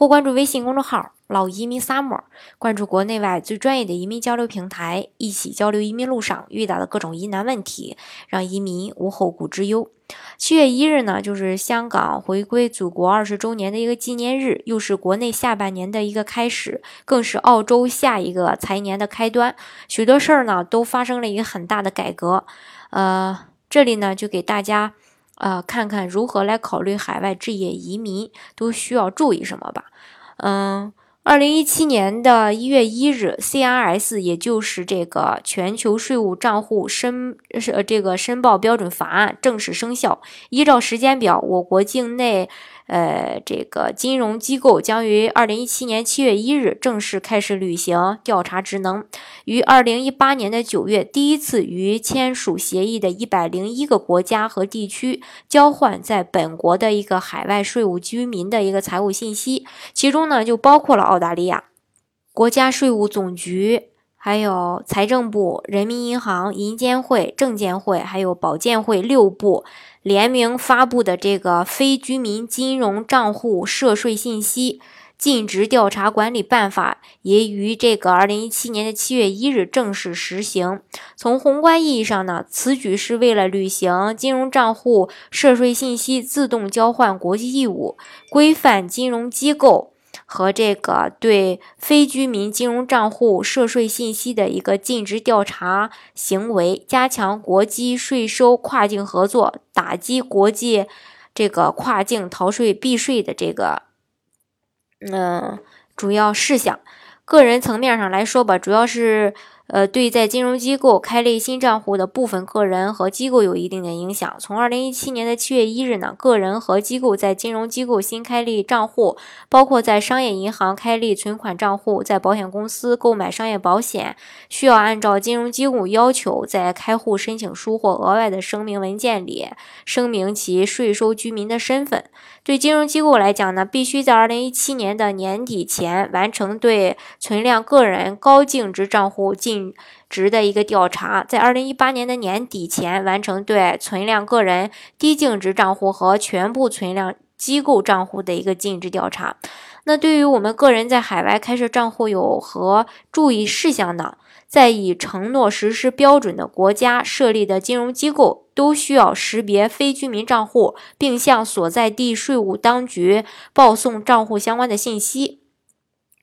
或关注微信公众号“老移民 Summer”，关注国内外最专业的移民交流平台，一起交流移民路上遇到的各种疑难问题，让移民无后顾之忧。七月一日呢，就是香港回归祖国二十周年的一个纪念日，又是国内下半年的一个开始，更是澳洲下一个财年的开端。许多事儿呢都发生了一个很大的改革。呃，这里呢就给大家啊看看如何来考虑海外置业移民都需要注意什么吧。嗯。二零一七年的一月一日，CRS 也就是这个全球税务账户申是这个申报标准法案正式生效。依照时间表，我国境内。呃，这个金融机构将于二零一七年七月一日正式开始履行调查职能，于二零一八年的九月第一次与签署协议的一百零一个国家和地区交换在本国的一个海外税务居民的一个财务信息，其中呢就包括了澳大利亚国家税务总局。还有财政部、人民银行、银监会、证监会，还有保监会六部联名发布的这个非居民金融账户涉税信息尽职调查管理办法，也于这个二零一七年的七月一日正式实行。从宏观意义上呢，此举是为了履行金融账户涉税信息自动交换国际义务，规范金融机构。和这个对非居民金融账户涉税信息的一个尽职调查行为，加强国际税收跨境合作，打击国际这个跨境逃税避税的这个嗯主要事项。个人层面上来说吧，主要是。呃，对在金融机构开立新账户的部分个人和机构有一定的影响。从二零一七年的七月一日呢，个人和机构在金融机构新开立账户，包括在商业银行开立存款账户，在保险公司购买商业保险，需要按照金融机构要求，在开户申请书或额外的声明文件里声明其税收居民的身份。对金融机构来讲呢，必须在二零一七年的年底前完成对存量个人高净值账户进尽职的一个调查，在二零一八年的年底前完成对存量个人低净值账户和全部存量机构账户的一个尽职调查。那对于我们个人在海外开设账户有何注意事项呢？在已承诺实施标准的国家设立的金融机构，都需要识别非居民账户，并向所在地税务当局报送账户相关的信息。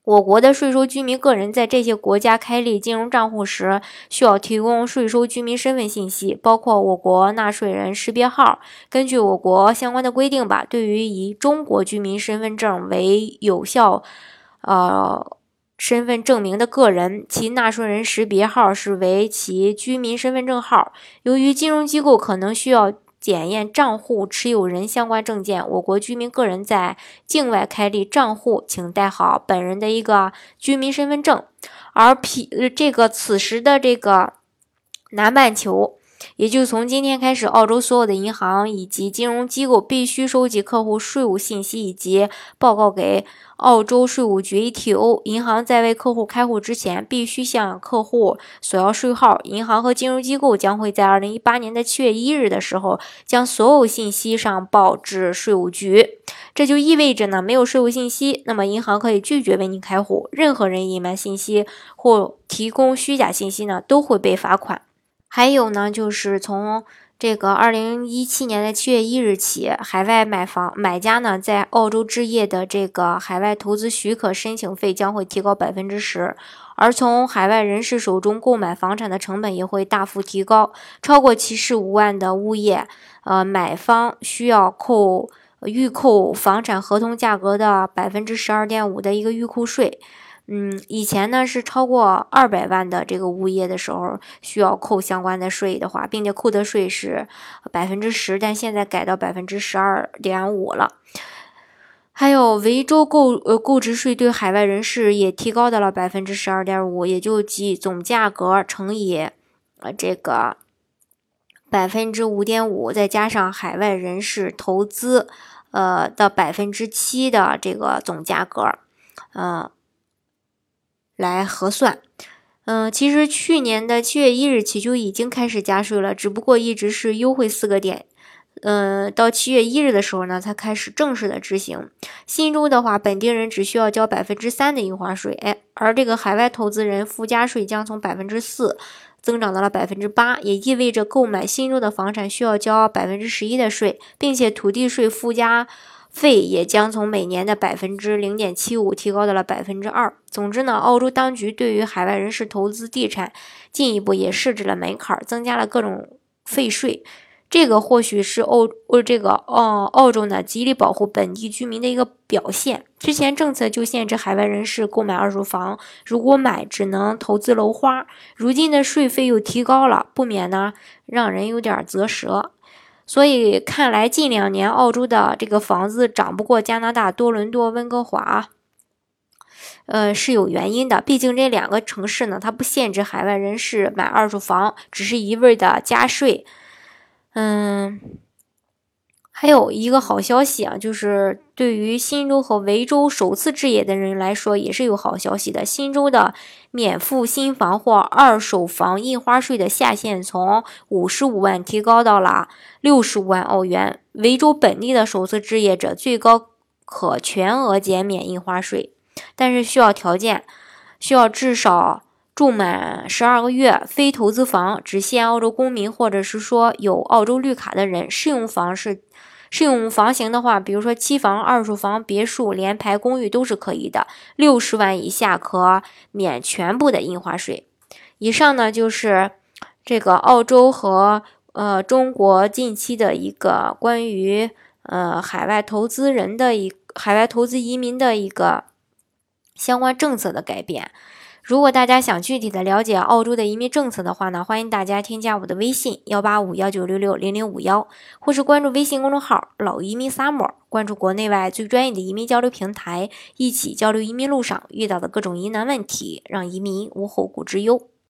我国的税收居民个人在这些国家开立金融账户时，需要提供税收居民身份信息，包括我国纳税人识别号。根据我国相关的规定吧，对于以中国居民身份证为有效，呃。身份证明的个人，其纳税人识别号是为其居民身份证号。由于金融机构可能需要检验账户持有人相关证件，我国居民个人在境外开立账户，请带好本人的一个居民身份证。而批这个此时的这个南半球，也就从今天开始，澳洲所有的银行以及金融机构必须收集客户税务信息以及报告给。澳洲税务局 ATO 银行在为客户开户之前，必须向客户索要税号。银行和金融机构将会在二零一八年的七月一日的时候，将所有信息上报至税务局。这就意味着呢，没有税务信息，那么银行可以拒绝为您开户。任何人隐瞒信息或提供虚假信息呢，都会被罚款。还有呢，就是从。这个二零一七年的七月一日起，海外买房买家呢，在澳洲置业的这个海外投资许可申请费将会提高百分之十，而从海外人士手中购买房产的成本也会大幅提高。超过七十五万的物业，呃，买方需要扣预扣房产合同价格的百分之十二点五的一个预扣税。嗯，以前呢是超过二百万的这个物业的时候需要扣相关的税的话，并且扣的税是百分之十，但现在改到百分之十二点五了。还有维州购呃购置税对海外人士也提高到了百分之十二点五，也就即总价格乘以呃这个百分之五点五，再加上海外人士投资呃的百分之七的这个总价格，嗯。来核算。嗯，其实去年的七月一日起就已经开始加税了，只不过一直是优惠四个点。嗯，到七月一日的时候呢，才开始正式的执行。新州的话，本地人只需要交百分之三的印花税，而这个海外投资人附加税将从百分之四增长到了百分之八，也意味着购买新州的房产需要交百分之十一的税，并且土地税附加费也将从每年的百分之零点七五提高到了百分之二。总之呢，澳洲当局对于海外人士投资地产进一步也设置了门槛，增加了各种费税。这个或许是欧欧这个澳澳洲呢极力保护本地居民的一个表现。之前政策就限制海外人士购买二手房，如果买只能投资楼花。如今的税费又提高了，不免呢让人有点啧舌。所以看来近两年澳洲的这个房子涨不过加拿大多伦多、温哥华，呃是有原因的。毕竟这两个城市呢，它不限制海外人士买二手房，只是一味的加税。嗯，还有一个好消息啊，就是对于新州和维州首次置业的人来说，也是有好消息的。新州的免付新房或二手房印花税的下限从五十五万提高到了六十五万澳元，维州本地的首次置业者最高可全额减免印花税，但是需要条件，需要至少。住满十二个月，非投资房只限澳洲公民，或者是说有澳洲绿卡的人。适用房是适用房型的话，比如说期房、二手房、别墅、联排公寓都是可以的。六十万以下可免全部的印花税。以上呢就是这个澳洲和呃中国近期的一个关于呃海外投资人的一海外投资移民的一个相关政策的改变。如果大家想具体的了解澳洲的移民政策的话呢，欢迎大家添加我的微信幺八五幺九六六零零五幺，或是关注微信公众号“老移民 summer”，关注国内外最专业的移民交流平台，一起交流移民路上遇到的各种疑难问题，让移民无后顾之忧。